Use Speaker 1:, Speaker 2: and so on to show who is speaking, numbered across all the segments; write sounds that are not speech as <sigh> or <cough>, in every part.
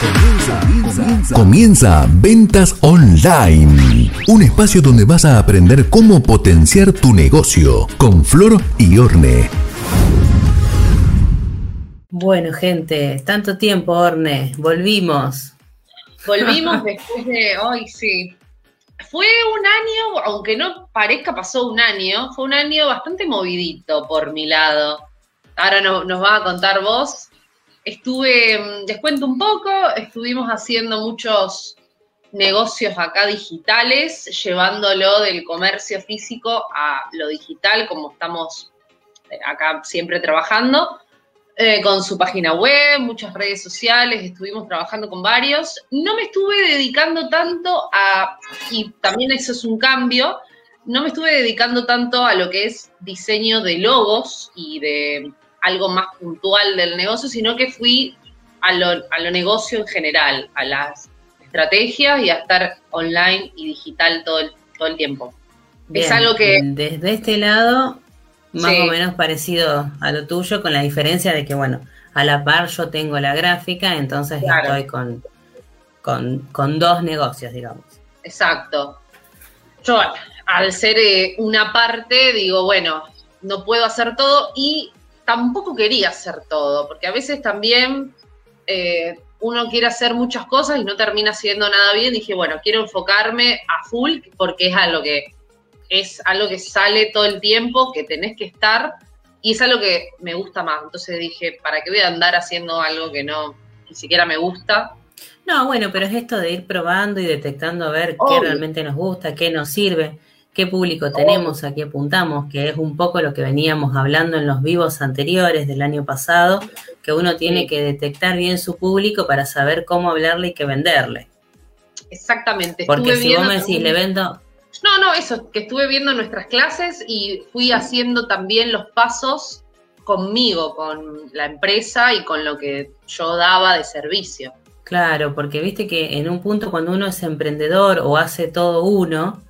Speaker 1: Comienza, comienza Ventas Online, un espacio donde vas a aprender cómo potenciar tu negocio con Flor y Orne.
Speaker 2: Bueno, gente, tanto tiempo, Orne, volvimos.
Speaker 3: Volvimos después de hoy, sí. Fue un año, aunque no parezca pasó un año, fue un año bastante movidito por mi lado. Ahora nos va a contar vos. Estuve, mm, les cuento un poco, estuvimos haciendo muchos negocios acá digitales, llevándolo del comercio físico a lo digital, como estamos eh, acá siempre trabajando. Eh, con su página web, muchas redes sociales, estuvimos trabajando con varios. No me estuve dedicando tanto a, y también eso es un cambio, no me estuve dedicando tanto a lo que es diseño de logos y de algo más puntual del negocio, sino que fui a lo, a lo negocio en general, a las estrategias y a estar online y digital todo el, todo el tiempo.
Speaker 2: es algo que... Desde este lado más o menos parecido a lo tuyo, con la diferencia de que, bueno, a la par yo tengo la gráfica, entonces estoy con, con, dos negocios, digamos.
Speaker 3: Exacto. Yo, al ser eh, una parte, digo, bueno, no puedo hacer todo y tampoco quería hacer todo, porque a veces también eh, uno quiere hacer muchas cosas y no termina haciendo nada bien. Dije, bueno, quiero enfocarme a full porque es a lo que es algo que sale todo el tiempo, que tenés que estar, y es algo que me gusta más. Entonces dije, ¿para qué voy a andar haciendo algo que no ni siquiera me gusta?
Speaker 2: No, bueno, pero es esto de ir probando y detectando a ver qué realmente nos gusta, qué nos sirve, qué público tenemos, a qué apuntamos, que es un poco lo que veníamos hablando en los vivos anteriores del año pasado, que uno tiene que detectar bien su público para saber cómo hablarle y qué venderle.
Speaker 3: Exactamente.
Speaker 2: Porque si vos me decís, le vendo,
Speaker 3: no, no, eso, que estuve viendo nuestras clases y fui haciendo también los pasos conmigo, con la empresa y con lo que yo daba de servicio.
Speaker 2: Claro, porque viste que en un punto cuando uno es emprendedor o hace todo uno,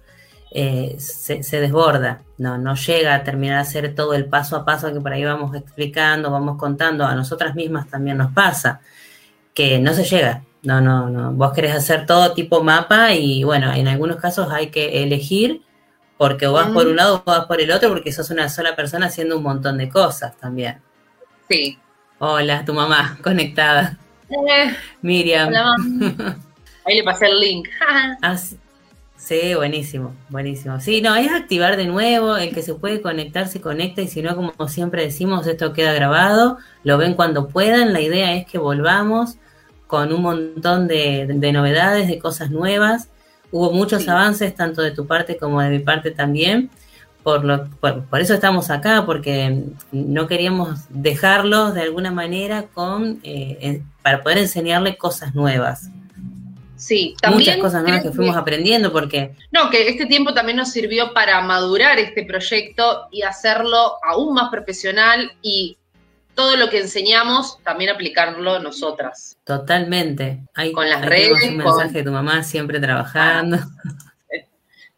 Speaker 2: eh, se, se, desborda, no, no llega a terminar de hacer todo el paso a paso que por ahí vamos explicando, vamos contando, a nosotras mismas también nos pasa, que no se llega, no, no, no. Vos querés hacer todo tipo mapa y bueno, en algunos casos hay que elegir porque o vas por un lado o vas por el otro porque sos una sola persona haciendo un montón de cosas también.
Speaker 3: Sí.
Speaker 2: Hola, tu mamá <laughs> conectada. Eh, Miriam. <laughs>
Speaker 3: Ahí le pasé el link. <laughs>
Speaker 2: Ah, sí, buenísimo, buenísimo. Sí, no, es activar de nuevo, el que se puede conectar se conecta y si no, como siempre decimos, esto queda grabado, lo ven cuando puedan, la idea es que volvamos con un montón de, novedades, de cosas nuevas. Hubo muchos avances, tanto de tu parte como de mi parte también. Por, lo, por, eso estamos acá, porque no queríamos dejarlos de alguna manera con eh, para poder enseñarle cosas nuevas.
Speaker 3: Sí,
Speaker 2: también. Muchas cosas nuevas que fuimos aprendiendo, porque.
Speaker 3: No, que este tiempo también nos sirvió para madurar este proyecto y hacerlo aún más profesional y todo lo que enseñamos, también aplicarlo nosotras.
Speaker 2: Totalmente.
Speaker 3: con las redes.
Speaker 2: Un mensaje de tu mamá siempre trabajando. <laughs>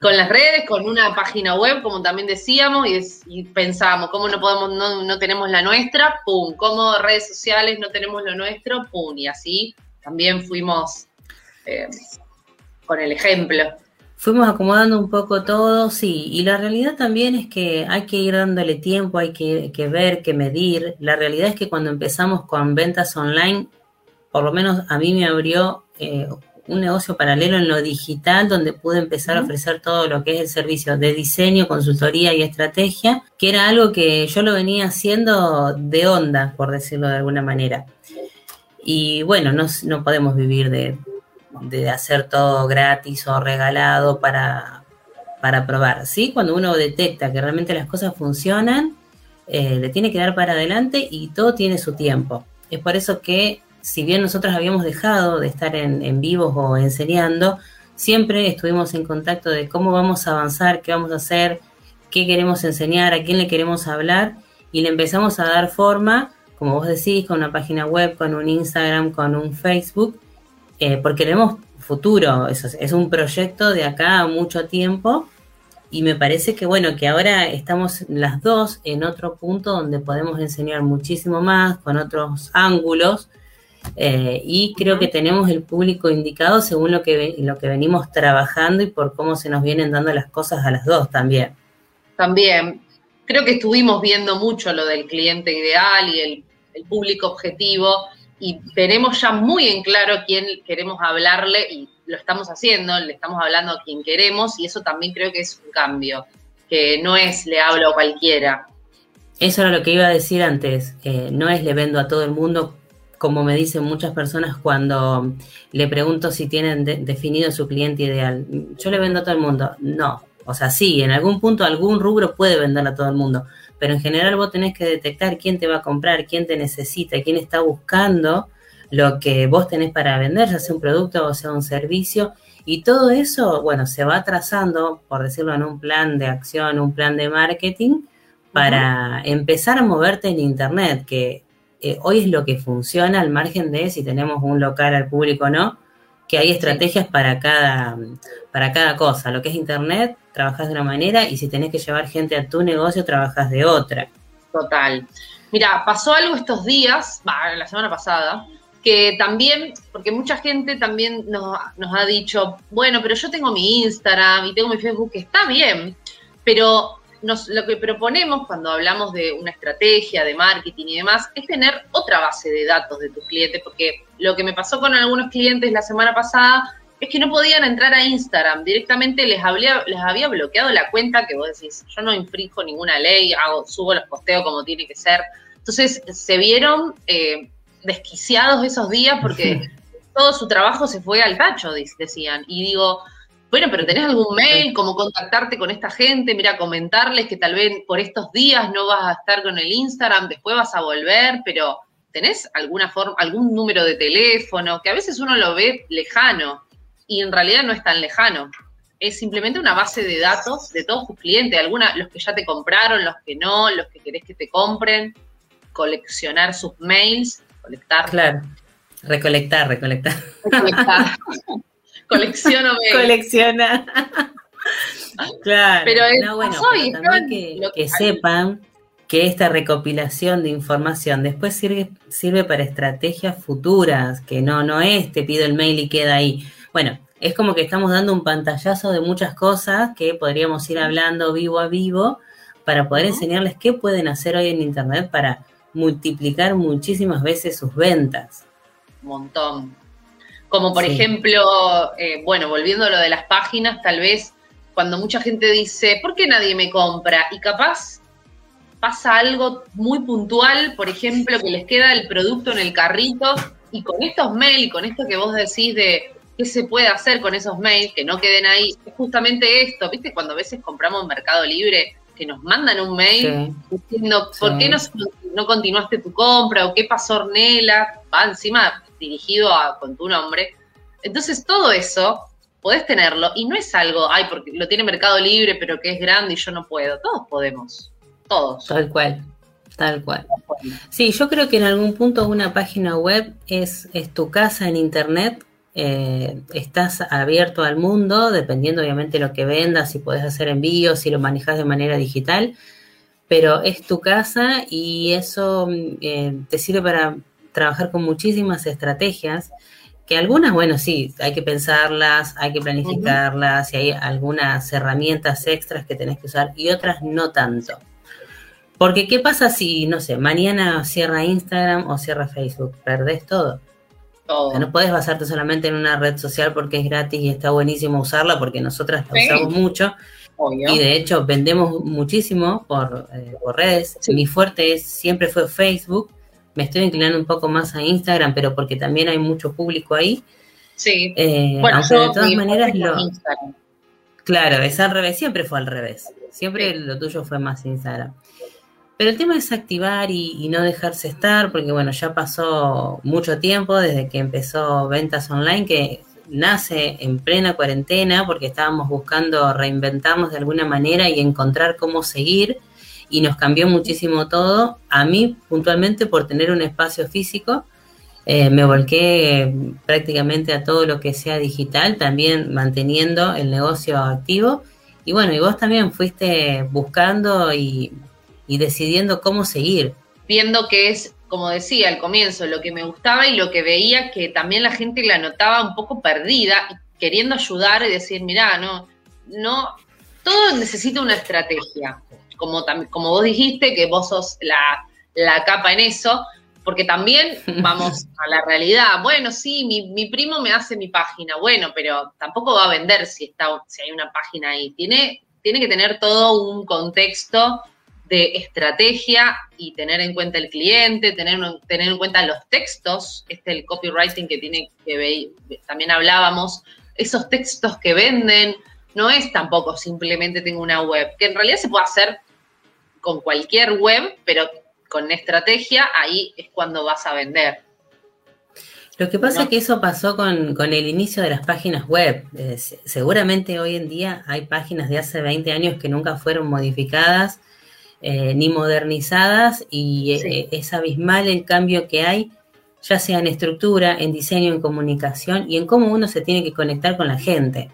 Speaker 3: Con las redes, con una página web, como también decíamos, y, pensábamos, ¿cómo no podemos, no, tenemos la nuestra? ¡Pum! ¿Cómo redes sociales no tenemos lo nuestro? ¡Pum! Y así también fuimos eh, con el ejemplo
Speaker 2: fuimos acomodando un poco todo, sí, y la realidad también es que hay que ir dándole tiempo, hay que, ver, que medir. La realidad es que cuando empezamos con ventas online, por lo menos a mí me abrió eh, un negocio paralelo en lo digital donde pude empezar a ofrecer todo lo que es el servicio de diseño, consultoría y estrategia, que era algo que yo lo venía haciendo de onda, por decirlo de alguna manera. Y bueno, no, no podemos vivir de, de hacer todo gratis o regalado para, para probar. ¿sí? Cuando uno detecta que realmente las cosas funcionan, eh, le tiene que dar para adelante y todo tiene su tiempo. Es por eso que, si bien nosotros habíamos dejado de estar en, en vivos o enseñando, siempre estuvimos en contacto de cómo vamos a avanzar, qué vamos a hacer, qué queremos enseñar, a quién le queremos hablar y le empezamos a dar forma, como vos decís, con una página web, con un Instagram, con un Facebook eh, porque vemos futuro, es, es un proyecto de acá a mucho tiempo y me parece que bueno, que ahora estamos las dos en otro punto donde podemos enseñar muchísimo más, con otros ángulos Eh, y creo que tenemos el público indicado según lo que, lo que venimos trabajando y por cómo se nos vienen dando las cosas a las dos también.
Speaker 3: También, creo que estuvimos viendo mucho lo del cliente ideal y el, el público objetivo y tenemos ya muy en claro quién queremos hablarle y lo estamos haciendo, le estamos hablando a quien queremos y eso también creo que es un cambio, que no es le hablo a cualquiera.
Speaker 2: Eso era lo que iba a decir antes, eh, no es le vendo a todo el mundo como me dicen muchas personas cuando le pregunto si tienen definido su cliente ideal. Yo le vendo a todo el mundo. No. O sea, sí, en algún punto algún rubro puede vender a todo el mundo, pero en general vos tenés que detectar quién te va a comprar, quién te necesita, quién está buscando lo que vos tenés para vender, ya sea un producto o sea un servicio. Y todo eso, bueno, se va trazando, por decirlo en un plan de acción, un plan de marketing, para empezar a moverte en Internet, que eh, hoy es lo que funciona al margen de si tenemos un local al público o no, que hay estrategias para, cada, para cada cosa. Lo que es Internet, trabajas de una manera y si tenés que llevar gente a tu negocio, trabajas de otra.
Speaker 3: Total. Mira, pasó algo estos días, la semana pasada, que también, porque mucha gente también nos, nos, ha dicho, bueno, pero yo tengo mi Instagram y tengo mi Facebook, que está bien, pero lo que proponemos cuando hablamos de una estrategia de marketing y demás es tener otra base de datos de tus clientes, porque lo que me pasó con algunos clientes la semana pasada es que no podían entrar a Instagram, directamente les había, les había bloqueado la cuenta que vos decís, yo no infringo ninguna ley, hago, subo los posteos como tiene que ser. Entonces se vieron eh, desquiciados esos días porque <laughs> todo su trabajo se fue al tacho, decían. Y digo, bueno, pero ¿tenés algún mail? ¿Cómo contactarte con esta gente? Mira, comentarles que tal vez por estos días no vas a estar con el Instagram, después vas a volver, pero ¿tenés alguna forma, algún número de teléfono? Que a veces uno lo ve lejano y en realidad no es tan lejano. Es simplemente una base de datos de todos tus clientes, alguna, los que ya te compraron, los que no, los que querés que te compren, coleccionar sus mails, colectar.
Speaker 2: Claro. Recolectar, recolectar. Recolectar. <laughs>
Speaker 3: Colecciono <laughs>
Speaker 2: Colecciona. <laughs> claro. Pero no, bueno, también que, sepan que esta recopilación de información después sirve, sirve para estrategias futuras, que no, no es te pido el mail y queda ahí. Bueno, es como que estamos dando un pantallazo de muchas cosas que podríamos ir hablando vivo a vivo para poder enseñarles qué pueden hacer hoy en Internet para multiplicar muchísimas veces sus ventas.
Speaker 3: Un montón. Como por ejemplo, eh, bueno, volviendo a lo de las páginas, tal vez cuando mucha gente dice, ¿por qué nadie me compra? Y capaz pasa algo muy puntual, por ejemplo, que les queda el producto en el carrito y con estos mails, con esto que vos decís de qué se puede hacer con esos mails, que no queden ahí, es justamente esto, ¿viste? Cuando a veces compramos en Mercado Libre, que nos mandan un mail diciendo, ¿por qué no, no, continuaste tu compra? ¿O qué pasó, Ornela? Va encima dirigido a, con tu nombre. Entonces, todo eso podés tenerlo y no es algo, ay, porque lo tiene Mercado Libre, pero que es grande y yo no puedo. Todos podemos. Todos.
Speaker 2: Tal cual. Tal cual. Sí, yo creo que en algún punto una página web es, es tu casa en Internet. Eh, estás abierto al mundo, dependiendo obviamente de lo que vendas, si podés hacer envíos, si lo manejas de manera digital, pero es tu casa y eso mm, eh, te sirve para trabajar con muchísimas estrategias, que algunas, bueno, sí, hay que pensarlas, hay que planificarlas, y hay algunas herramientas extras que tenés que usar y otras no tanto. Porque ¿qué pasa si, no sé, mañana cierra Instagram o cierra Facebook? Perdés todo. No puedes basarte solamente en una red social porque es gratis y está buenísimo usarla porque nosotras la usamos mucho. Y de hecho vendemos muchísimo por, eh, redes. Mi fuerte es, siempre fue Facebook me estoy inclinando un poco más a Instagram, pero porque también hay mucho público ahí.
Speaker 3: Sí.
Speaker 2: Eh, bueno, de todas maneras lo. Claro, es al revés, siempre fue al revés. Siempre lo tuyo fue más Instagram. Pero el tema es activar y, no dejarse estar, porque bueno, ya pasó mucho tiempo desde que empezó ventas online, que nace en plena cuarentena, porque estábamos buscando reinventarnos de alguna manera y encontrar cómo seguir y nos cambió muchísimo todo. A mí, puntualmente, por tener un espacio físico, eh, me volqué prácticamente a todo lo que sea digital, también manteniendo el negocio activo. Y bueno, y vos también fuiste buscando y, decidiendo cómo seguir.
Speaker 3: Viendo que es como decía al comienzo, lo que me gustaba y lo que veía que también la gente la notaba un poco perdida, queriendo ayudar y decir, mirá, no, no, todo necesita una estrategia. Como, como vos dijiste, que vos sos la, la capa en eso, porque también <laughs> vamos a la realidad. Bueno, sí, mi, primo me hace mi página, bueno, pero tampoco va a vender si, está, si hay una página ahí. Tiene, tiene que tener todo un contexto de estrategia y tener en cuenta el cliente, tener, tener en cuenta los textos, este el copywriting que tiene que ver, también hablábamos, esos textos que venden, no es tampoco simplemente tengo una web, que en realidad se puede hacer con cualquier web, pero con estrategia, ahí es cuando vas a vender.
Speaker 2: Lo que pasa es que eso pasó con, el inicio de las páginas web. seguramente hoy en día hay páginas de hace 20 años que nunca fueron modificadas eh, ni modernizadas y eh, es abismal el cambio que hay, ya sea en estructura, en diseño, en comunicación y en cómo uno se tiene que conectar con la gente.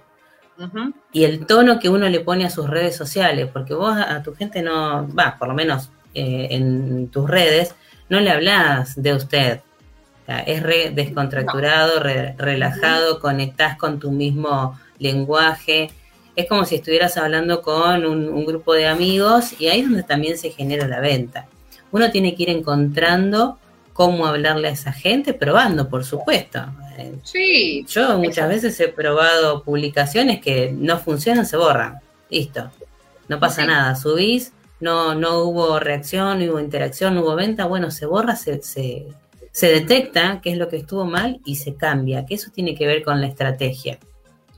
Speaker 2: Y el tono que uno le pone a sus redes sociales, porque vos a, tu gente no, va, por lo menos eh, en tus redes, no le hablas de usted. es re descontracturado, relajado, conectás con tu mismo lenguaje. Es como si estuvieras hablando con un, grupo de amigos y ahí es donde también se genera la venta. Uno tiene que ir encontrando cómo hablarle a esa gente, probando, por supuesto.
Speaker 3: Sí.
Speaker 2: Yo muchas veces he probado publicaciones que no funcionan, se borran. Listo. No pasa nada. Subís, no, no hubo reacción, no hubo interacción, no hubo venta, bueno, se borra, se, se, detecta qué es lo que estuvo mal y se cambia, que eso tiene que ver con la estrategia.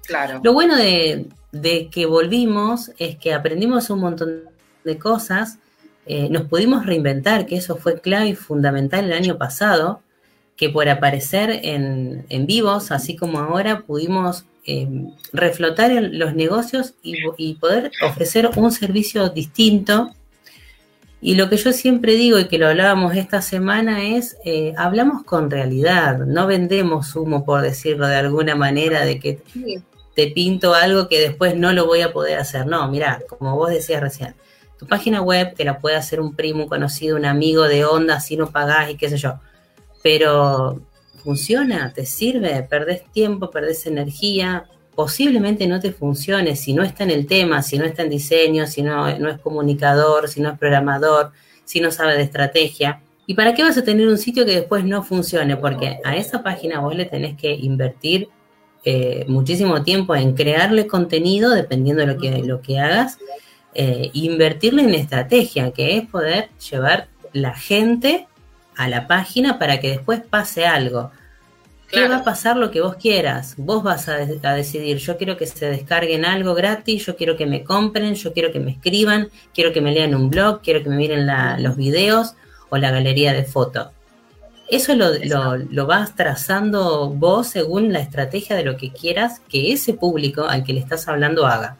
Speaker 3: Claro.
Speaker 2: Lo bueno de, que volvimos es que aprendimos un montón de cosas, eh, nos pudimos reinventar, que eso fue clave y fundamental el año pasado, que por aparecer en, en vivos, así como ahora, pudimos Em, reflotar los negocios y, poder ofrecer un servicio distinto. Y lo que yo siempre digo y que lo hablábamos esta semana es, eh, hablamos con realidad, no vendemos humo, por decirlo de alguna manera, de que te pinto algo que después no lo voy a poder hacer. No, mira, como vos decías recién, tu página web te la puede hacer un primo, un conocido, un amigo de onda, si no pagás y qué sé yo. Pero funciona, te sirve, perdés tiempo, perdés energía, posiblemente no te funcione si no está en el tema, si no está en diseño, si no, no es comunicador, si no es programador, si no sabe de estrategia. ¿Y para qué vas a tener un sitio que después no funcione? Porque a esa página vos le tenés que invertir eh, muchísimo tiempo en crearle contenido, dependiendo de lo que, lo que hagas, eh, invertirle en estrategia, que es poder llevar la gente a la página para que después pase algo. ¿Qué va a pasar lo que vos quieras? Vos vas a, decidir, yo quiero que se descarguen algo gratis, yo quiero que me compren, yo quiero que me escriban, quiero que me lean un blog, quiero que me miren los videos o la galería de fotos. Eso lo, lo, vas trazando vos según la estrategia de lo que quieras que ese público al que le estás hablando haga.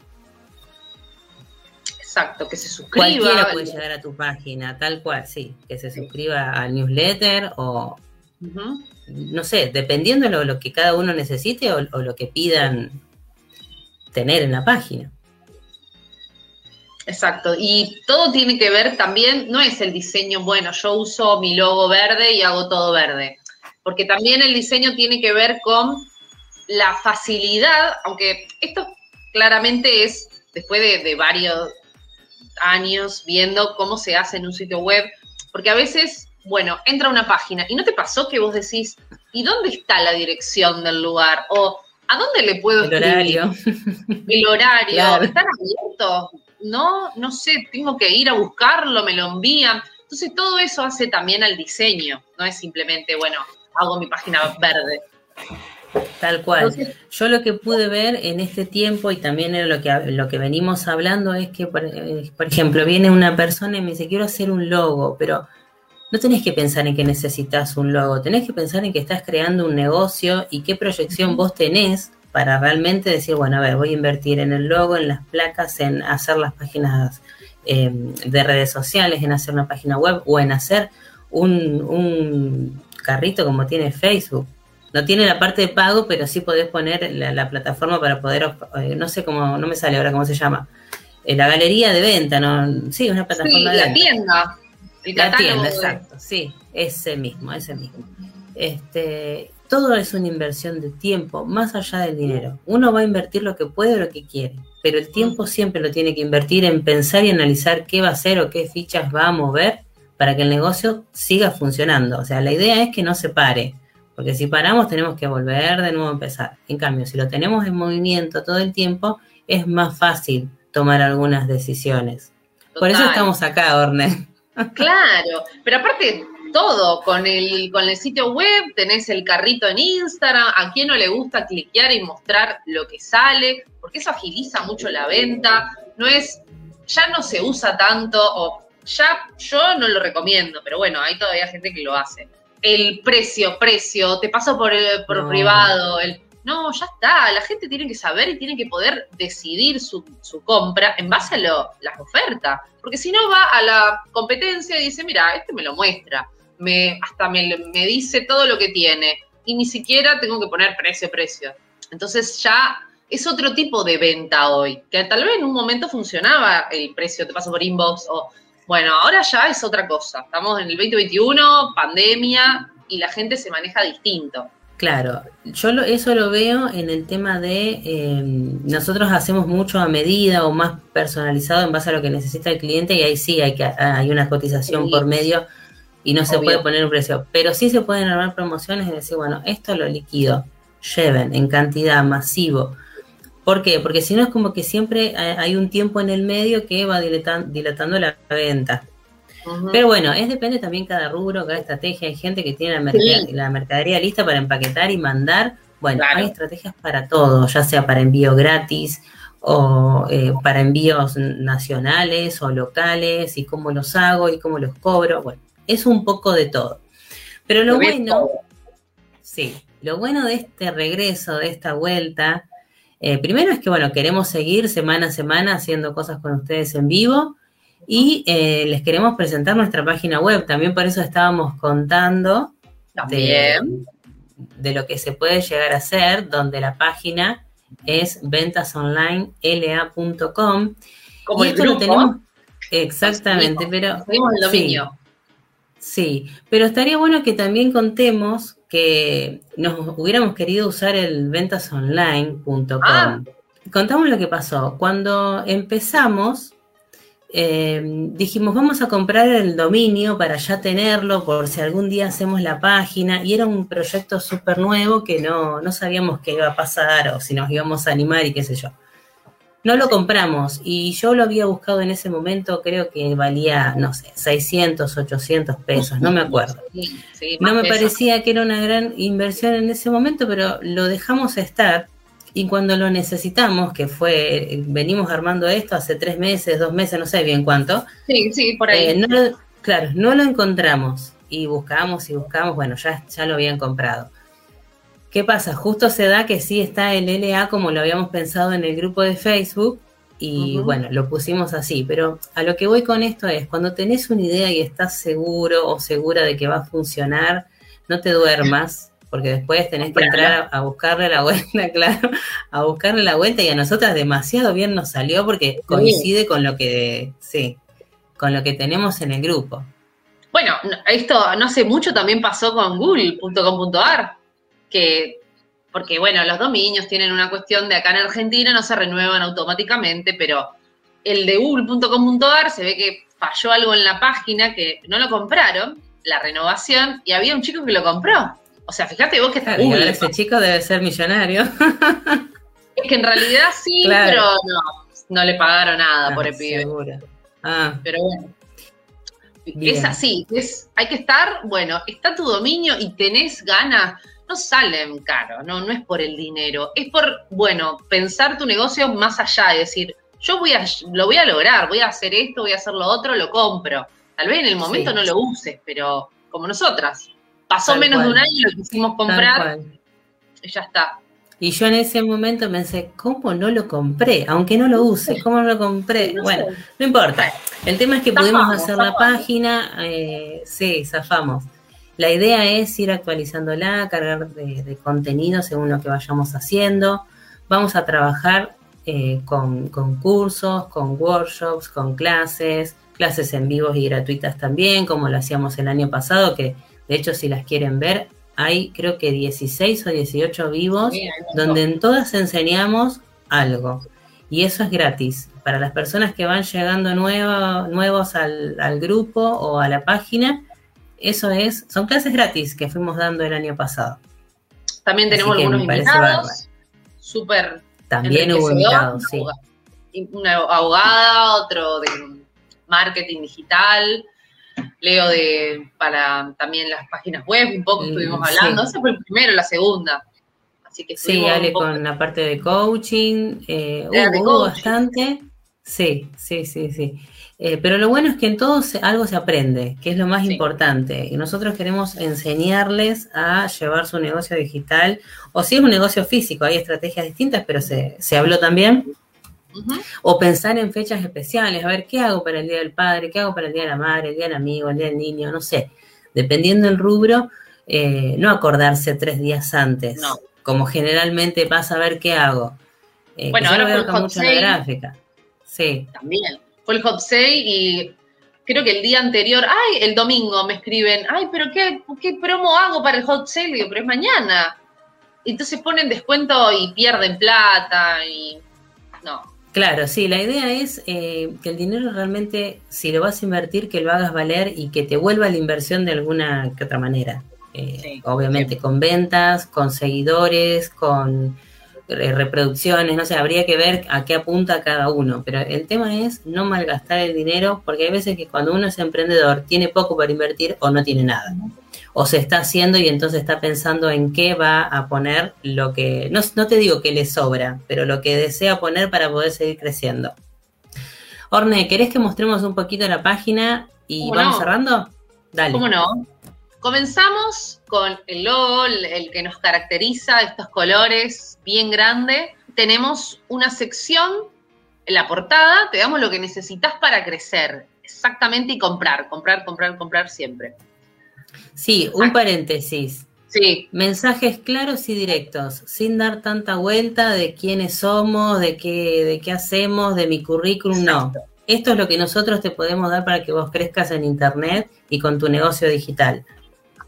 Speaker 3: Exacto, que se suscriba.
Speaker 2: Cualquiera puede llegar a tu página, tal cual, sí, que se suscriba al newsletter o, no sé, dependiendo de lo, que cada uno necesite o, lo que pidan tener en la página.
Speaker 3: Exacto, y todo tiene que ver también, no es el diseño, bueno, yo uso mi logo verde y hago todo verde, porque también el diseño tiene que ver con la facilidad, aunque esto claramente es después de, de varios años viendo cómo se hace en un sitio web, porque a veces bueno, entra una página y no te pasó que vos decís, ¿y dónde está la dirección del lugar? O ¿a dónde le puedo
Speaker 2: El horario.
Speaker 3: El horario. <laughs> ¿Están abiertos? No, no sé, tengo que ir a buscarlo, me lo envían. Entonces todo eso hace también al diseño, no es simplemente, bueno, hago mi página verde.
Speaker 2: Tal cual. Yo lo que pude ver en este tiempo y también en lo que, lo que venimos hablando es que, por, eh, por ejemplo, viene una persona y me dice, quiero hacer un logo, pero no tenés que pensar en que necesitas un logo, tenés que pensar en que estás creando un negocio y qué proyección vos tenés para realmente decir, bueno, a ver, voy a invertir en el logo, en las placas, en hacer las páginas em, de redes sociales, en hacer una página web o en hacer un, carrito como tiene Facebook. No tiene la parte de pago, pero sí podés poner la, plataforma para poder, eh, no sé cómo, no me sale ahora cómo se llama, eh, la galería de venta, ¿no? Sí, una plataforma
Speaker 3: sí, la tienda El
Speaker 2: La tienda,
Speaker 3: de-
Speaker 2: exacto, sí, ese mismo, ese mismo. Este, todo es una inversión de tiempo, más allá del dinero. Uno va a invertir lo que puede o lo que quiere, pero el tiempo siempre lo tiene que invertir en pensar y analizar qué va a hacer o qué fichas va a mover para que el negocio siga funcionando. O sea, la idea es que no se pare, porque si paramos tenemos que volver de nuevo a empezar. En cambio, si lo tenemos en movimiento todo el tiempo, es más fácil tomar algunas decisiones. Por eso estamos acá, Orne.
Speaker 3: Claro, pero aparte todo, con el, con el sitio web tenés el carrito en Instagram, a quien no le gusta cliquear y mostrar lo que sale, porque eso agiliza mucho la venta, no es, ya no se usa tanto, o ya yo no lo recomiendo, pero bueno, hay todavía gente que lo hace. El precio, precio, te paso por, eh, por
Speaker 2: No.
Speaker 3: privado, el, no, ya está, la gente tiene que saber y tiene que poder decidir su, su compra en base a lo- las ofertas. Porque si no va a la competencia y dice, mira, este me lo muestra, me, hasta me, me dice todo lo que tiene y ni siquiera tengo que poner precio, precio. Entonces ya es otro tipo de venta hoy, que tal vez en un momento funcionaba el precio, te paso por inbox o, bueno, ahora ya es otra cosa. Estamos en el 2021, pandemia y la gente se maneja distinto.
Speaker 2: Claro, yo lo- eso lo veo en el tema de eh, nosotros hacemos mucho a medida o más personalizado en base a lo que necesita el cliente y ahí sí hay que hay una cotización
Speaker 3: Sí.
Speaker 2: por medio y no se puede poner un precio, pero sí se pueden armar promociones y decir, bueno, esto lo liquido, lleven en cantidad masivo. ¿Por qué? Porque si no es como que siempre hay un tiempo en el medio que va dilatando la venta. Pero bueno, es depende también cada rubro, cada estrategia. Hay gente que tiene la, merca-
Speaker 3: Sí.
Speaker 2: la mercadería lista para empaquetar y mandar. Bueno,
Speaker 3: Claro.
Speaker 2: hay estrategias para todo, ya sea para envío gratis o eh, para envíos nacionales o locales y cómo los hago y cómo los cobro. Bueno, es un poco de todo. Pero lo bueno. Sí, lo bueno de este regreso, de esta vuelta, eh, primero es que, bueno, queremos seguir semana a semana haciendo cosas con ustedes en vivo y eh, les queremos presentar nuestra página web. También por eso estábamos contando de, de lo que se puede llegar a hacer, donde la página es ventasonlinela.com.
Speaker 3: Como
Speaker 2: y
Speaker 3: el
Speaker 2: esto lo tenemos exactamente, pero
Speaker 3: Seguimos el dominio.
Speaker 2: Sí, pero estaría bueno que también contemos que nos hubiéramos querido usar el ventasonline.com.
Speaker 3: Ah.
Speaker 2: Contamos lo que pasó. Cuando empezamos, eh, dijimos, vamos a comprar el dominio para ya tenerlo por si algún día hacemos la página. Y era un proyecto súper nuevo que no, no sabíamos qué iba a pasar o si nos íbamos a animar y qué sé yo. No lo compramos y yo lo había buscado en ese momento, creo que valía, no sé, 600, 800 pesos, no me acuerdo. <laughs>
Speaker 3: Sí, sí,
Speaker 2: No me parecía que era una gran inversión en ese momento, pero lo dejamos estar y cuando lo necesitamos, que fue, venimos armando esto hace tres meses, dos meses, no sé bien cuánto,
Speaker 3: Sí, sí, por ahí.
Speaker 2: eh, no lo- claro, no lo encontramos y buscamos y buscamos, bueno, ya, ya lo habían comprado. ¿Qué pasa? Justo se da que sí está el LA como lo habíamos pensado en el grupo de Facebook y bueno, lo pusimos así, pero a lo que voy con esto es, cuando tenés una idea y estás seguro o segura de que va a funcionar, no te duermas, porque después tenés que entrar a, a buscarle la vuelta, <laughs> claro, a buscarle la vuelta y a nosotras demasiado bien nos salió porque coincide con lo que, sí, con lo que tenemos en el grupo.
Speaker 3: Bueno, no- esto no hace mucho también pasó con google.com.ar, que, porque bueno, los dominios tienen una cuestión de acá en Argentina, no se renuevan automáticamente, pero el de google.com.ar se ve que falló algo en la página que no lo compraron, la renovación, y había un chico que lo compró. O sea, fíjate vos que está
Speaker 2: Claro,
Speaker 3: Google.
Speaker 2: ese chico debe ser millonario. <laughs>
Speaker 3: Es que en realidad sí, <laughs>
Speaker 2: Claro.
Speaker 3: pero no, no le pagaron nada por
Speaker 2: Ah,
Speaker 3: el pibe.
Speaker 2: Ah,
Speaker 3: Pero bueno.
Speaker 2: Bien.
Speaker 3: Es así, es, hay que estar, bueno, está tu dominio y tenés ganas, no salen caro, no, no es por el dinero, es por, bueno, pensar tu negocio más allá y decir, yo voy a, lo voy a lograr, voy a hacer esto, voy a hacer lo otro, lo compro. Tal vez en el momento
Speaker 2: Sí.
Speaker 3: no lo uses, pero como nosotras, pasó
Speaker 2: Tal
Speaker 3: menos de un año, lo quisimos comprar y ya está.
Speaker 2: Y yo en ese momento pensé, ¿cómo no lo compré? Aunque no lo use, ¿cómo no lo compré?
Speaker 3: No
Speaker 2: bueno,
Speaker 3: sé.
Speaker 2: no importa. El tema es que pudimos
Speaker 3: Zafamos,
Speaker 2: hacer la página, eh, sí, zafamos. La idea es ir actualizándola, cargar de, de contenido según lo que vayamos haciendo. Vamos a trabajar eh, con, con cursos, con workshops, con clases, clases en vivos y gratuitas también, como lo hacíamos el año pasado, que de hecho si las quieren ver, hay creo que 16 o 18 vivos, donde en todas enseñamos algo. Y eso es gratis. Para las personas que van llegando nuevos al, al grupo o a la página, eso es, son clases gratis que fuimos dando el año pasado.
Speaker 3: También tenemos algunos invitados, súper
Speaker 2: También hubo invitados, sí.
Speaker 3: Una abogada, otro de marketing digital, Leo de para también las páginas web, un poco mm, estuvimos hablando, ese fue el primero, la segunda.
Speaker 2: Así que sí, Ale con la parte de coaching, eh, hubo, bastante. Sí, sí, sí, sí. Eh, pero lo bueno es que en todo algo se aprende, que es lo más importante. Y nosotros queremos enseñarles a llevar su negocio digital, o si es un negocio físico, hay estrategias distintas, pero se, se habló también. O pensar en fechas especiales, a ver qué hago para el Día del Padre, qué hago para el Día de la Madre, el Día del Amigo, el Día del Niño, no sé. Dependiendo del rubro, eh, no acordarse tres días antes, como generalmente pasa a ver qué hago.
Speaker 3: Eh, bueno, ahora
Speaker 2: con mucho la gráfica. Sí.
Speaker 3: También fue el hot sale y creo que el día anterior, ay, el domingo me escriben, ay, pero ¿qué, qué promo hago para el hot sale? Digo, pero es mañana. Entonces ponen descuento y pierden plata y no.
Speaker 2: Claro, sí, la idea es eh, que el dinero realmente, si lo vas a invertir, que lo hagas valer y que te vuelva la inversión de alguna que otra manera. Eh, obviamente con ventas, con seguidores, con reproducciones, no sé, habría que ver a qué apunta cada uno, pero el tema es no malgastar el dinero, porque hay veces que cuando uno es emprendedor tiene poco para invertir o no tiene nada, o se está haciendo y entonces está pensando en qué va a poner lo que, no, no te digo que le sobra, pero lo que desea poner para poder seguir creciendo. Orne, ¿querés que mostremos un poquito la página y vamos cerrando?
Speaker 3: Dale. ¿Cómo no? Comenzamos con el logo, el que nos caracteriza, estos colores bien grande. Tenemos una sección en la portada, te damos lo que necesitas para crecer, exactamente, y comprar, comprar, comprar, comprar siempre.
Speaker 2: Sí, un paréntesis.
Speaker 3: Sí.
Speaker 2: Mensajes claros y directos, sin dar tanta vuelta de quiénes somos, de qué, de qué hacemos, de mi currículum, no. Esto es lo que nosotros te podemos dar para que vos crezcas en Internet y con tu negocio digital.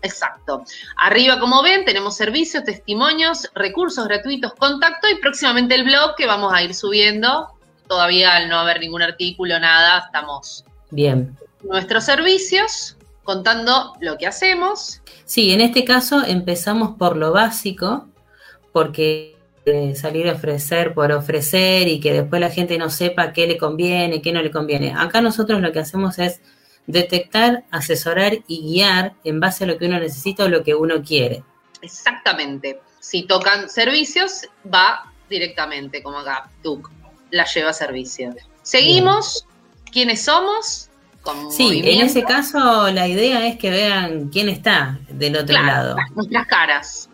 Speaker 3: Exacto. Arriba, como ven, tenemos servicios, testimonios, recursos gratuitos, contacto y próximamente el blog que vamos a ir subiendo. Todavía al no haber ningún artículo, nada, estamos.
Speaker 2: Bien.
Speaker 3: Nuestros servicios, contando lo que hacemos.
Speaker 2: Sí, en este caso empezamos por lo básico, porque eh, salir a ofrecer por ofrecer y que después la gente no sepa qué le conviene, qué no le conviene. Acá nosotros lo que hacemos es detectar, asesorar y guiar en base a lo que uno necesita o lo que uno quiere.
Speaker 3: Exactamente. Si tocan servicios, va directamente, como acá, la lleva a servicio. Seguimos, ¿quiénes somos?
Speaker 2: sí, en ese caso la idea es que vean quién está del otro lado.
Speaker 3: Nuestras caras.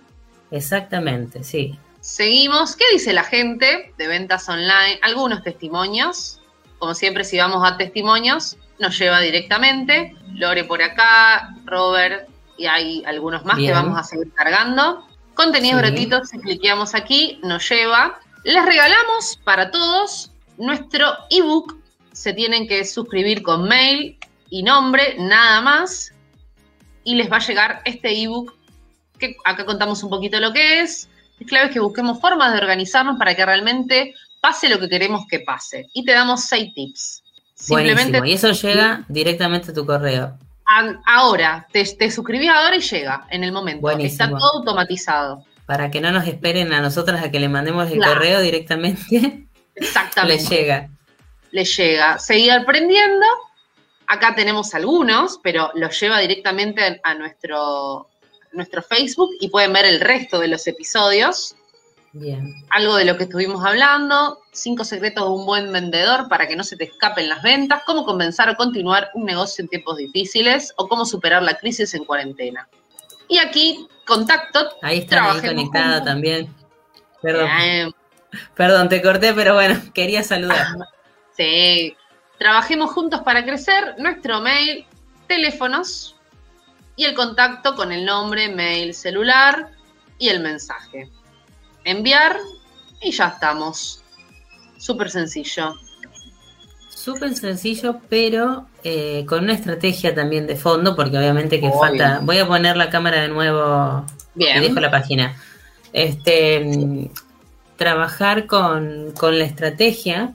Speaker 2: Exactamente, sí.
Speaker 3: Seguimos. ¿Qué dice la gente de ventas online? Algunos testimonios. Como siempre, si vamos a testimonios, nos lleva directamente. Lore por acá, Robert, y hay algunos más que vamos a seguir cargando. Contenidos gratuitos, si cliqueamos aquí, nos lleva. Les regalamos para todos nuestro ebook. Se tienen que suscribir con mail y nombre, nada más. Y les va a llegar este ebook, que acá contamos un poquito lo que es. Es clave que busquemos formas de organizarnos para que realmente pase lo que queremos que pase. Y te damos seis tips.
Speaker 2: Simplemente. Y eso llega directamente a tu correo.
Speaker 3: Ahora, te, te suscribís ahora y llega en el momento. Está todo automatizado.
Speaker 2: Para que no nos esperen a nosotras a que le mandemos el correo directamente. <laughs>
Speaker 3: Exactamente.
Speaker 2: Le llega.
Speaker 3: Le llega. Seguir aprendiendo. Acá tenemos algunos, pero los lleva directamente a nuestro, nuestro Facebook y pueden ver el resto de los episodios. Algo de lo que estuvimos hablando, cinco secretos de un buen vendedor para que no se te escapen las ventas, cómo comenzar o continuar un negocio en tiempos difíciles o cómo superar la crisis en cuarentena. Y aquí, contacto.
Speaker 2: Ahí está ahí conectada también. Perdón. Perdón, te corté, pero bueno, quería saludar.
Speaker 3: Sí. Trabajemos juntos para crecer. Nuestro mail, teléfonos y el contacto con el nombre, mail, celular y el mensaje enviar y ya estamos. Súper sencillo.
Speaker 2: súper sencillo, pero eh, con una estrategia también de fondo, porque obviamente que falta. Voy a poner la cámara de nuevo.
Speaker 3: Bien.
Speaker 2: Dejo la página. Este, trabajar con, con la estrategia.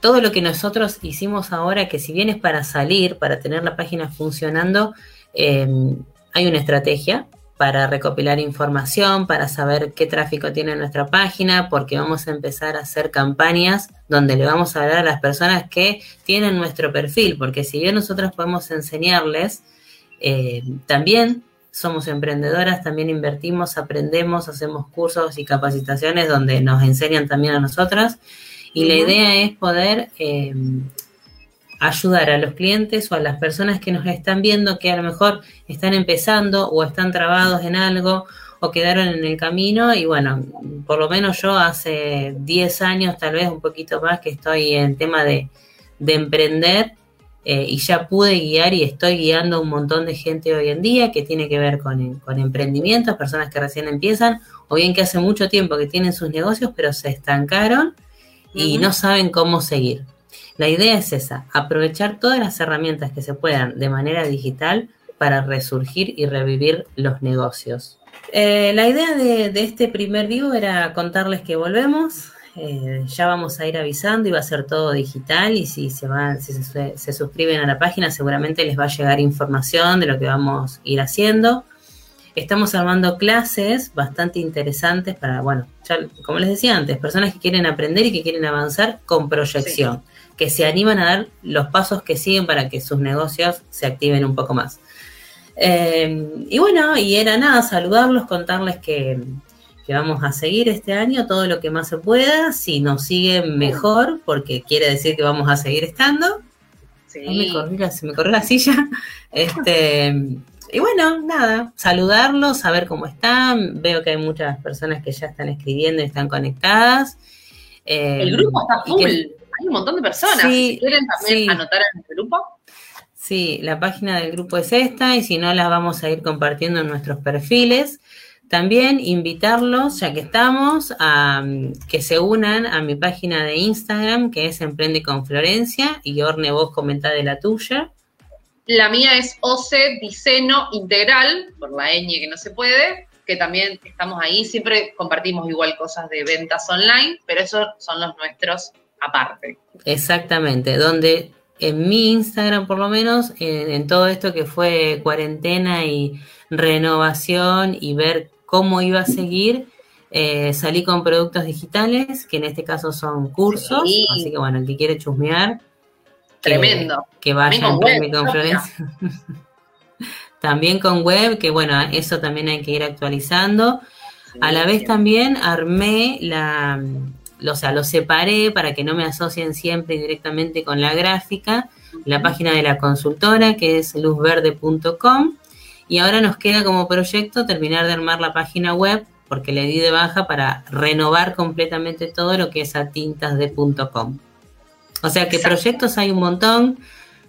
Speaker 2: Todo lo que nosotros hicimos ahora, que si bien es para salir, para tener la página funcionando, eh, hay una estrategia para recopilar información, para saber qué tráfico tiene nuestra página, porque vamos a empezar a hacer campañas donde le vamos a hablar a las personas que tienen nuestro perfil, porque si bien nosotros podemos enseñarles, eh, también somos emprendedoras, también invertimos, aprendemos, hacemos cursos y capacitaciones donde nos enseñan también a nosotras. Y la idea es poder eh, ayudar a los clientes o a las personas que nos están viendo que a lo mejor están empezando o están trabados en algo o quedaron en el camino y bueno, por lo menos yo hace 10 años, tal vez un poquito más, que estoy en tema de, emprender eh, y ya pude guiar y estoy guiando a un montón de gente hoy en día que tiene que ver con, con emprendimientos, personas que recién empiezan o bien que hace mucho tiempo que tienen sus negocios pero se estancaron y no saben cómo seguir. La idea es esa, aprovechar todas las herramientas que se puedan de manera digital para resurgir y revivir los negocios. Eh, la idea de, este primer vivo era contarles que volvemos. Eh, ya vamos a ir avisando y va a ser todo digital y si se van, si se, suscriben a la página seguramente les va a llegar información de lo que vamos a ir haciendo. Estamos armando clases bastante interesantes para, bueno, ya, como les decía antes, personas que quieren aprender y que quieren avanzar con proyección que se animan a dar los pasos que siguen para que sus negocios se activen un poco más. Eh, y bueno, y era nada, saludarlos, contarles que, vamos a seguir este año todo lo que más se pueda, si nos siguen mejor, porque quiere decir que vamos a seguir estando. Sí. me se me corrió la silla. <laughs> Este, y bueno, nada, saludarlos, saber cómo están. Veo que hay muchas personas que ya están escribiendo y están conectadas.
Speaker 3: el grupo está full hay un montón de personas. si quieren también anotar en el grupo.
Speaker 2: Sí, la página del grupo es esta y si no las vamos a ir compartiendo en nuestros perfiles. También invitarlos, ya que estamos, a mm, que se unan a mi página de Instagram, que es Emprende con Florencia, y Orne, vos comentá de la tuya.
Speaker 3: La mía es OCE Diceno Integral, por la ñ que no se puede, que también estamos ahí, siempre compartimos igual cosas de ventas online, pero esos son los nuestros aparte.
Speaker 2: Exactamente, donde en mi Instagram por lo menos, en, todo esto que fue cuarentena y renovación y ver cómo iba a seguir, eh, salí con productos digitales, que en este caso son cursos, así que bueno, el que quiere chusmear,
Speaker 3: tremendo.
Speaker 2: Que, vaya a con Florencia. <laughs> también con web, que bueno, eso también hay que ir actualizando. a la vez también armé la, o sea, lo separé para que no me asocien siempre directamente con la gráfica, la página de la consultora que es luzverde.com y ahora nos queda como proyecto terminar de armar la página web porque le di de baja para renovar completamente todo lo que es a tintasde.com. O sea que proyectos hay un montón.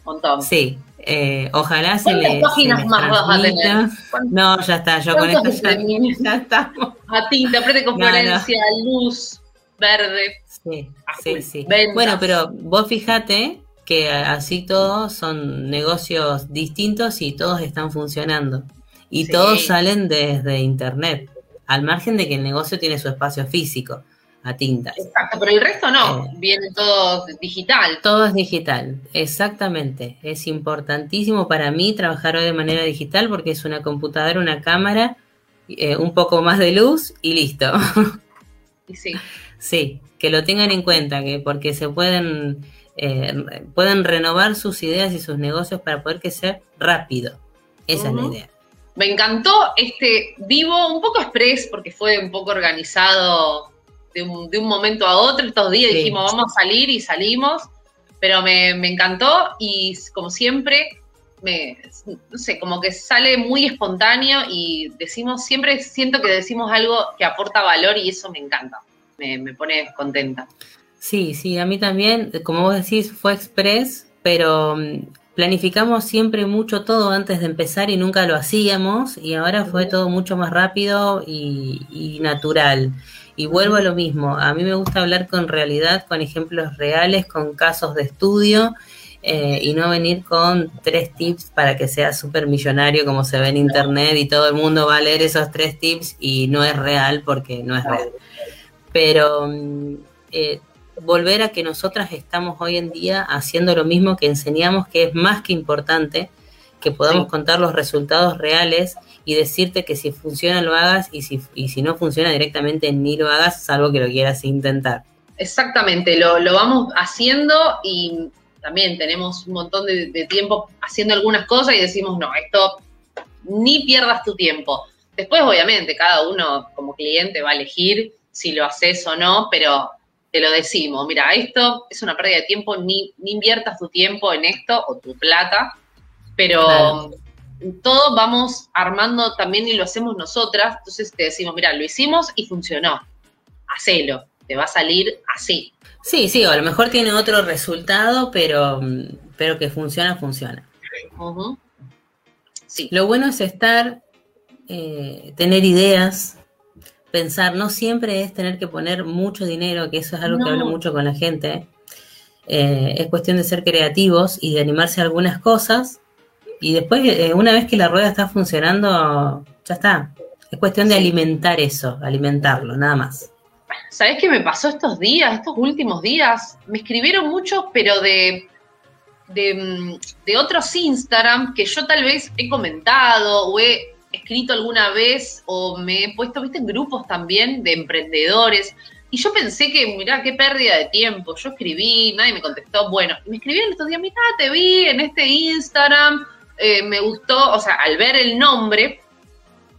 Speaker 3: Montón.
Speaker 2: Sí, eh, ojalá se le.
Speaker 3: páginas más vas a tener?
Speaker 2: No, ya está, yo con esto ya, <laughs> ya, estamos.
Speaker 3: A tinta, aprende con Florencia, luz, verde.
Speaker 2: Sí, sí, sí. Bueno, pero vos fíjate que así todos son negocios distintos y todos están funcionando. Y todos salen desde internet, al margen de que el negocio tiene su espacio físico a tintas.
Speaker 3: Exacto, pero el resto no, eh, viene todo digital.
Speaker 2: Todo es digital, exactamente. Es importantísimo para mí trabajar hoy de manera digital porque es una computadora, una cámara, eh, un poco más de luz y listo.
Speaker 3: Sí. <laughs>
Speaker 2: Sí, que lo tengan en cuenta, que porque se pueden, eh, pueden renovar sus ideas y sus negocios para poder sea rápido. Esa es la idea.
Speaker 3: Me encantó este vivo, un poco express, porque fue un poco organizado de un, de un momento a otro. Estos días dijimos, vamos a salir y salimos, pero me, me encantó y como siempre, me, no sé, como que sale muy espontáneo y decimos, siempre siento que decimos algo que aporta valor y eso me encanta me, pone contenta.
Speaker 2: Sí, sí, a mí también, como vos decís, fue express, pero mm, planificamos siempre mucho todo antes de empezar y nunca lo hacíamos y ahora fue todo mucho más rápido y, natural. Y vuelvo a lo mismo, a mí me gusta hablar con realidad, con ejemplos reales, con casos de estudio eh, y no venir con tres tips para que sea súper millonario como se ve en internet y todo el mundo va a leer esos tres tips y no es real porque no es real. Pero mm, eh, volver a que nosotras estamos hoy en día haciendo lo mismo que enseñamos, que es más que importante, que podamos contar los resultados reales y decirte que si funciona lo hagas y si, y si no funciona directamente ni lo hagas, salvo que lo quieras intentar.
Speaker 3: Exactamente, lo, lo vamos haciendo y también tenemos un montón de, tiempo haciendo algunas cosas y decimos, no, esto ni pierdas tu tiempo. Después, obviamente, cada uno como cliente va a elegir si lo haces o no, pero te lo decimos, mira, esto es una pérdida de tiempo, ni, ni inviertas tu tiempo en esto o tu plata, pero todo vamos armando también y lo hacemos nosotras, entonces te decimos, mira, lo hicimos y funcionó, hacelo, te va a salir así.
Speaker 2: Sí, sí, a lo mejor tiene otro resultado, pero, pero que funciona, funciona. sí. Lo bueno es estar, eh, tener ideas, pensar, no siempre es tener que poner mucho dinero, que eso es algo que hablo mucho con la gente. Eh, es cuestión de ser creativos y de animarse a algunas cosas y después, eh, una vez que la rueda está funcionando, ya está. Es cuestión de alimentar eso, alimentarlo, nada más.
Speaker 3: ¿Sabés qué me pasó estos días, estos últimos días? Me escribieron mucho, pero de, de, mm, de, otros Instagram que yo tal vez he comentado o he escrito alguna vez o me he puesto, viste, en grupos también de emprendedores. Y yo pensé que, mirá, qué pérdida de tiempo. Yo escribí, nadie me contestó. Bueno, me escribieron estos días, mirá, te vi en este Instagram, eh, me gustó, o sea, al ver el nombre,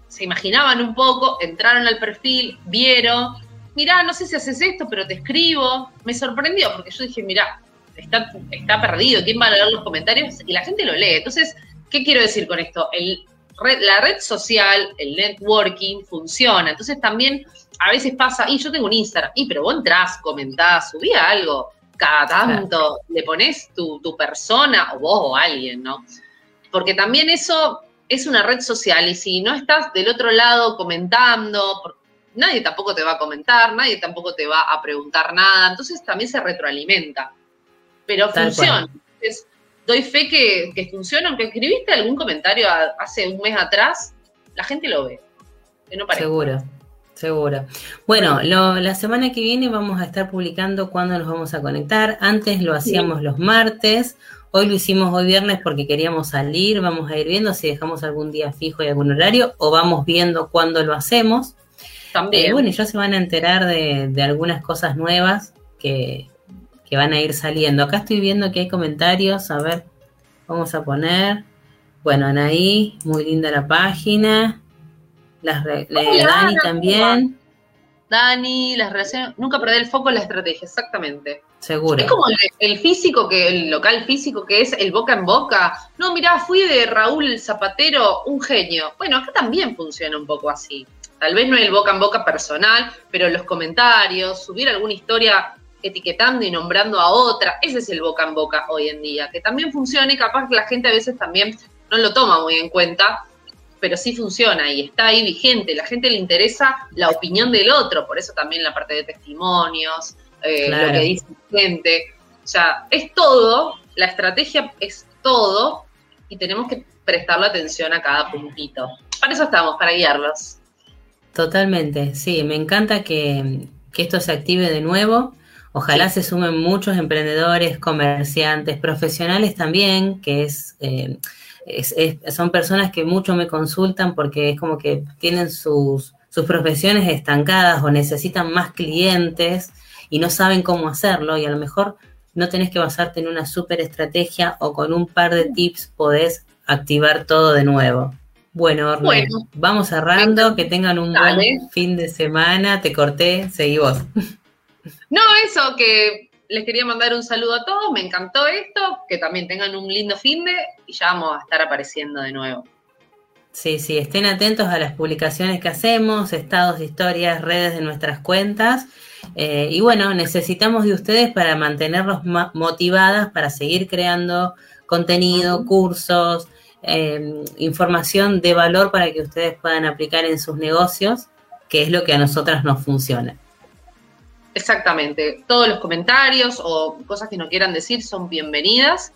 Speaker 3: se imaginaban un poco, entraron al perfil, vieron, mirá, no sé si haces esto, pero te escribo. Me sorprendió porque yo dije, mirá, está, está perdido, ¿quién va a leer los comentarios? Y la gente lo lee. Entonces, ¿qué quiero decir con esto? El, la red social, el networking funciona. Entonces también a veces pasa, y yo tengo un Instagram, y pero vos entrás, comentás, subí algo, cada tanto, le pones tu, tu persona, o vos o alguien, ¿no? porque también eso es una red social y si no estás del otro lado comentando, nadie tampoco te va a comentar, nadie tampoco te va a preguntar nada, entonces también se retroalimenta. Pero funciona. Entonces, doy fe que, funciona, aunque escribiste algún comentario hace un mes atrás, la gente lo ve.
Speaker 2: Seguro. Seguro. Bueno, la semana que viene vamos a estar publicando cuándo nos vamos a conectar. Antes lo hacíamos los martes. Hoy lo hicimos hoy viernes porque queríamos salir, vamos a ir viendo si dejamos algún día fijo y algún horario o vamos viendo cuándo lo hacemos. También. Eh, bueno, y ya se van a enterar de, algunas cosas nuevas que, van a ir saliendo. Acá estoy viendo que hay comentarios, a ver, vamos a poner. Bueno, Anaí, muy linda la página. Las, Dani también.
Speaker 3: Dani, las relaciones, nunca perder el foco en la estrategia, exactamente.
Speaker 2: Seguro.
Speaker 3: Es como el, físico, que el local físico que es el boca en boca. No, mira, fui de Raúl Zapatero, un genio. Bueno, acá también funciona un poco así. Tal vez no el boca en boca personal, pero los comentarios, subir alguna historia etiquetando y nombrando a otra, ese es el boca en boca hoy en día, que también funciona y capaz que la gente a veces también no lo toma muy en cuenta, pero sí funciona y está ahí vigente. La gente le interesa la opinión del otro, por eso también la parte de testimonios, eh, lo que dice la gente. O sea, es todo, la estrategia es todo y tenemos que prestarle atención a cada puntito. Para eso estamos, para guiarlos.
Speaker 2: Totalmente, sí, me encanta que, esto se active de nuevo. Ojalá se sumen muchos emprendedores, comerciantes, profesionales también, que es eh, son personas que mucho me consultan porque es como que tienen sus, sus profesiones estancadas o necesitan más clientes y no saben cómo hacerlo y a lo mejor no tenés que basarte en una super estrategia o con un par de tips podés activar todo de nuevo. Bueno, vamos cerrando, que tengan un buen fin de semana, te corté, seguí vos. <laughs>
Speaker 3: No, eso, que les quería mandar un saludo a todos, me encantó esto, que también tengan un lindo fin de y ya vamos a estar apareciendo de nuevo.
Speaker 2: Sí, sí, estén atentos a las publicaciones que hacemos, estados, historias, redes de nuestras cuentas. Eh, y bueno, necesitamos de ustedes para mantenerlos motivadas para seguir creando contenido, cursos, em, información de valor para que ustedes puedan aplicar en sus negocios, que es lo que a nosotras nos funciona.
Speaker 3: Exactamente. Todos los comentarios o cosas que nos quieran decir son bienvenidas.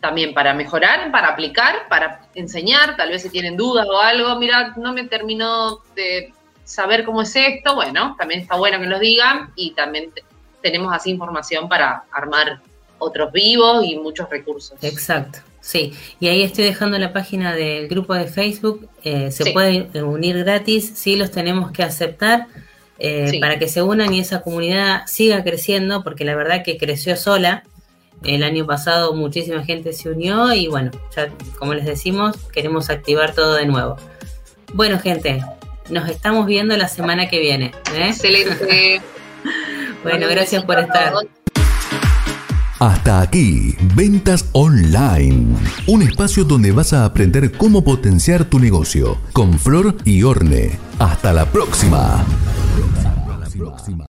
Speaker 3: También para mejorar, para aplicar, para enseñar, tal vez si tienen dudas o algo, mira, no me terminó de saber cómo es esto, bueno, también está bueno que nos digan y también tenemos así información para armar otros vivos y muchos recursos.
Speaker 2: Exacto. Sí, y ahí estoy dejando la página del grupo de Facebook. Eh, se pueden unir gratis, sí los tenemos que aceptar eh, para que se unan y esa comunidad siga creciendo, porque la verdad que creció sola. El año pasado muchísima gente se unió y bueno, ya como les decimos, queremos activar todo de nuevo. Bueno, gente, nos estamos viendo la semana que viene.
Speaker 3: ¿eh? Excelente. <laughs>
Speaker 2: bueno, gracias por estar.
Speaker 1: Hasta aquí, Ventas Online, un espacio donde vas a aprender cómo potenciar tu negocio con Flor y Orne. Hasta la próxima.